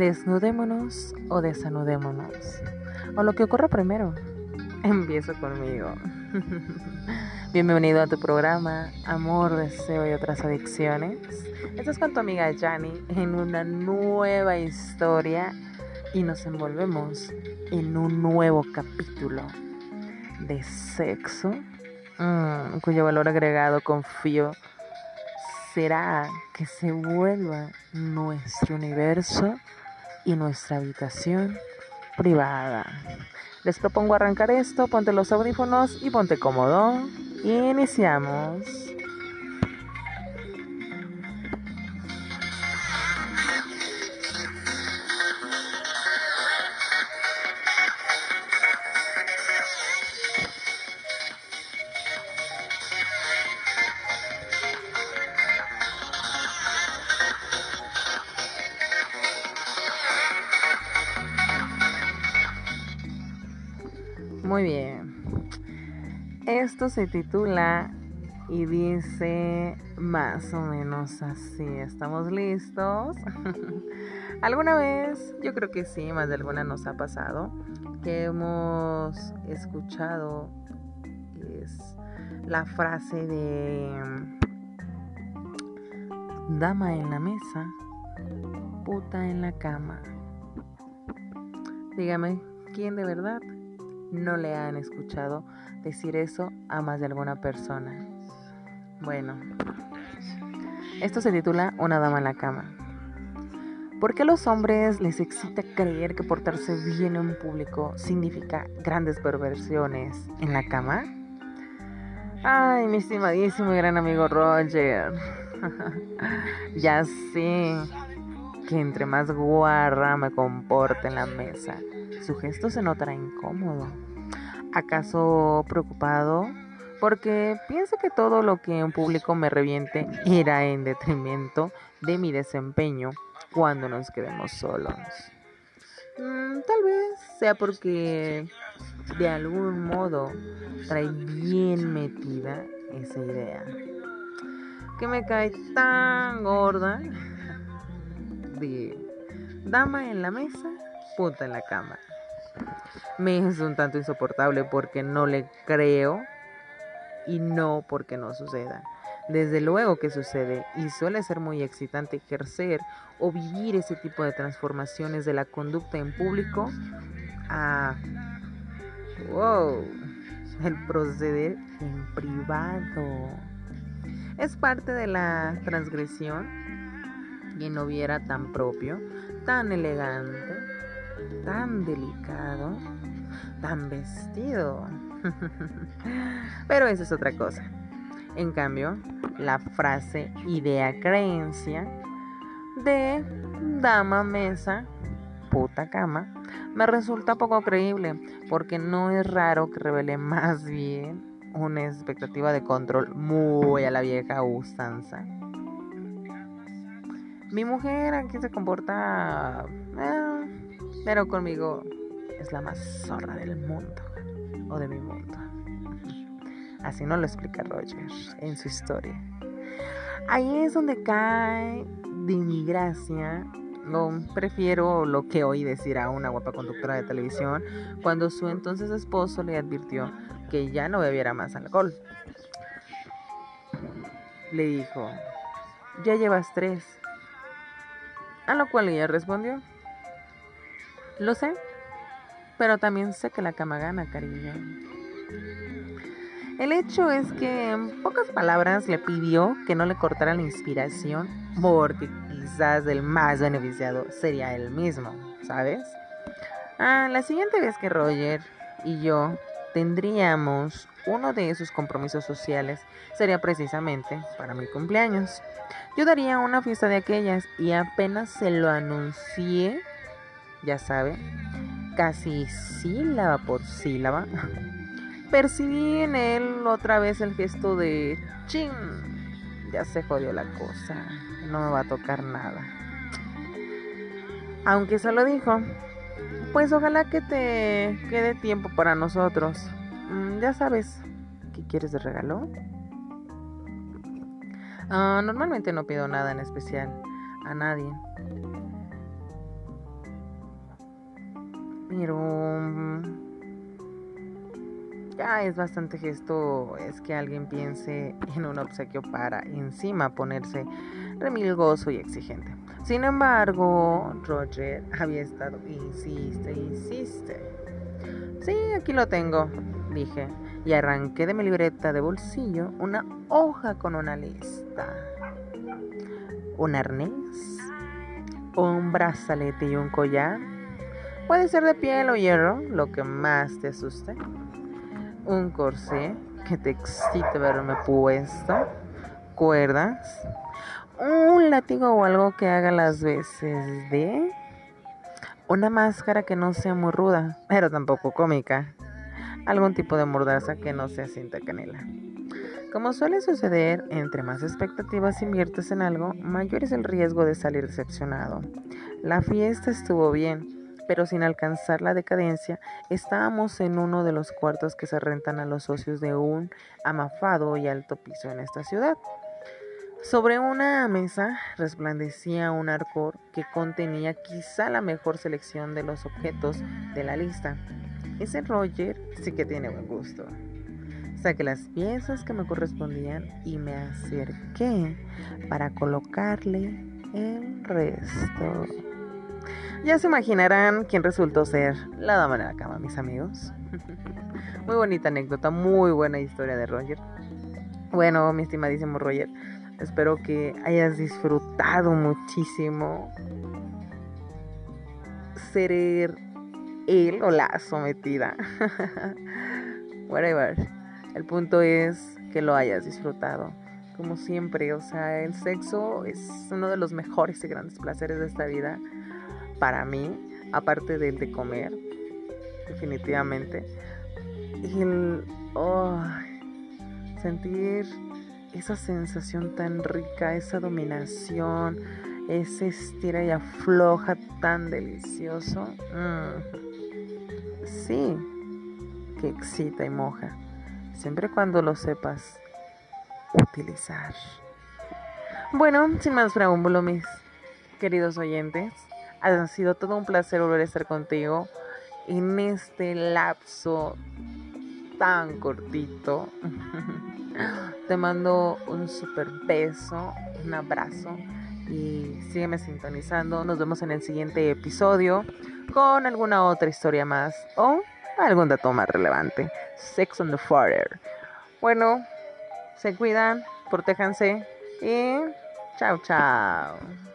Desnudémonos o desanudémonos. O lo que ocurra primero. Empiezo conmigo. Bienvenido a tu programa Amor, Deseo y otras adicciones. Estás con tu amiga Jani en una nueva historia y nos envolvemos en un nuevo capítulo de sexo mm, cuyo valor agregado confío será que se vuelva nuestro universo y nuestra habitación privada. Les propongo arrancar esto, ponte los audífonos y ponte cómodo. Iniciamos. Muy bien. Esto se titula y dice más o menos así. ¿Estamos listos? ¿Alguna vez? Yo creo que sí, más de alguna nos ha pasado que hemos escuchado es la frase de dama en la mesa, puta en la cama. Dígame, ¿quién de verdad no le han escuchado decir eso a más de alguna persona. Bueno, esto se titula Una dama en la cama. ¿Por qué a los hombres les excita creer que portarse bien en público significa grandes perversiones en la cama? Ay, mi estimadísimo y gran amigo Roger. ya sé que entre más guarra me comporte en la mesa, su gesto se notará incómodo. ¿Acaso preocupado? Porque piensa que todo lo que en público me reviente irá en detrimento de mi desempeño cuando nos quedemos solos. Mm, tal vez sea porque de algún modo trae bien metida esa idea. Que me cae tan gorda dama en la mesa, puta en la cama. Me es un tanto insoportable porque no le creo y no porque no suceda. Desde luego que sucede y suele ser muy excitante ejercer o vivir ese tipo de transformaciones de la conducta en público a, wow, el proceder en privado. Es parte de la transgresión y no viera tan propio, tan elegante, tan delicado, tan vestido. Pero eso es otra cosa. En cambio, la frase idea creencia de dama mesa, puta cama, me resulta poco creíble porque no es raro que revele más bien una expectativa de control muy a la vieja usanza. Mi mujer aquí se comporta eh, pero conmigo es la más zorra del mundo o de mi mundo. Así no lo explica Roger en su historia. Ahí es donde cae de mi gracia. No prefiero lo que oí decir a una guapa conductora de televisión cuando su entonces esposo le advirtió que ya no bebiera más alcohol. Le dijo, ya llevas tres. A lo cual ella respondió, lo sé, pero también sé que la cama gana, cariño. El hecho es que en pocas palabras le pidió que no le cortara la inspiración porque quizás el más beneficiado sería él mismo, ¿sabes? Ah, la siguiente vez que Roger y yo tendríamos uno de esos compromisos sociales sería precisamente para mi cumpleaños. Yo daría una fiesta de aquellas y apenas se lo anuncié ya sabe, casi sílaba por sílaba, percibí en él otra vez el gesto de ching, ya se jodió la cosa, no me va a tocar nada. Aunque se lo dijo, pues ojalá que te quede tiempo para nosotros. Mm, ya sabes, ¿qué quieres de regalo? Ah, normalmente no pido nada en especial a nadie. Pero mm, ya es bastante gesto es que alguien piense en un obsequio para encima ponerse remilgoso y exigente. Sin embargo, Roger había estado insiste, insiste. Sí, aquí lo tengo, dije, y arranqué de mi libreta de bolsillo una hoja con una lista. Un arnés, un brazalete y un collar. Puede ser de piel o hierro, lo que más te asuste. Un corsé que te excite verme puesto. Cuerdas. Un látigo o algo que haga las veces de una máscara que no sea muy ruda, pero tampoco cómica. Algún tipo de mordaza que no sea cinta canela. Como suele suceder, entre más expectativas inviertes en algo, mayor es el riesgo de salir decepcionado. La fiesta estuvo bien, pero sin alcanzar la decadencia, estábamos en uno de los cuartos que se rentan a los socios de un amafado y alto piso en esta ciudad. Sobre una mesa resplandecía un arcor que contenía quizá la mejor selección de los objetos de la lista. Ese Roger sí que tiene buen gusto. Saqué las piezas que me correspondían y me acerqué para colocarle el resto. Ya se imaginarán quién resultó ser la dama de la cama, mis amigos. muy bonita anécdota, muy buena historia de Roger. Bueno, mi estimadísimo Roger, Espero que hayas disfrutado muchísimo ser él o la sometida. Whatever. El punto es que lo hayas disfrutado. Como siempre, o sea, el sexo es uno de los mejores y grandes placeres de esta vida para mí, aparte del de comer, definitivamente. Y el oh, sentir esa sensación tan rica, esa dominación, ese estira y afloja tan delicioso. Mm. Sí, que excita y moja, siempre cuando lo sepas utilizar. Bueno, sin más preámbulo, mis queridos oyentes, ha sido todo un placer volver a estar contigo en este lapso tan cortito. Te mando un super beso, un abrazo y sígueme sintonizando. Nos vemos en el siguiente episodio con alguna otra historia más o algún dato más relevante. Sex on the Fire. Bueno, se cuidan, protéjanse y chao, chao.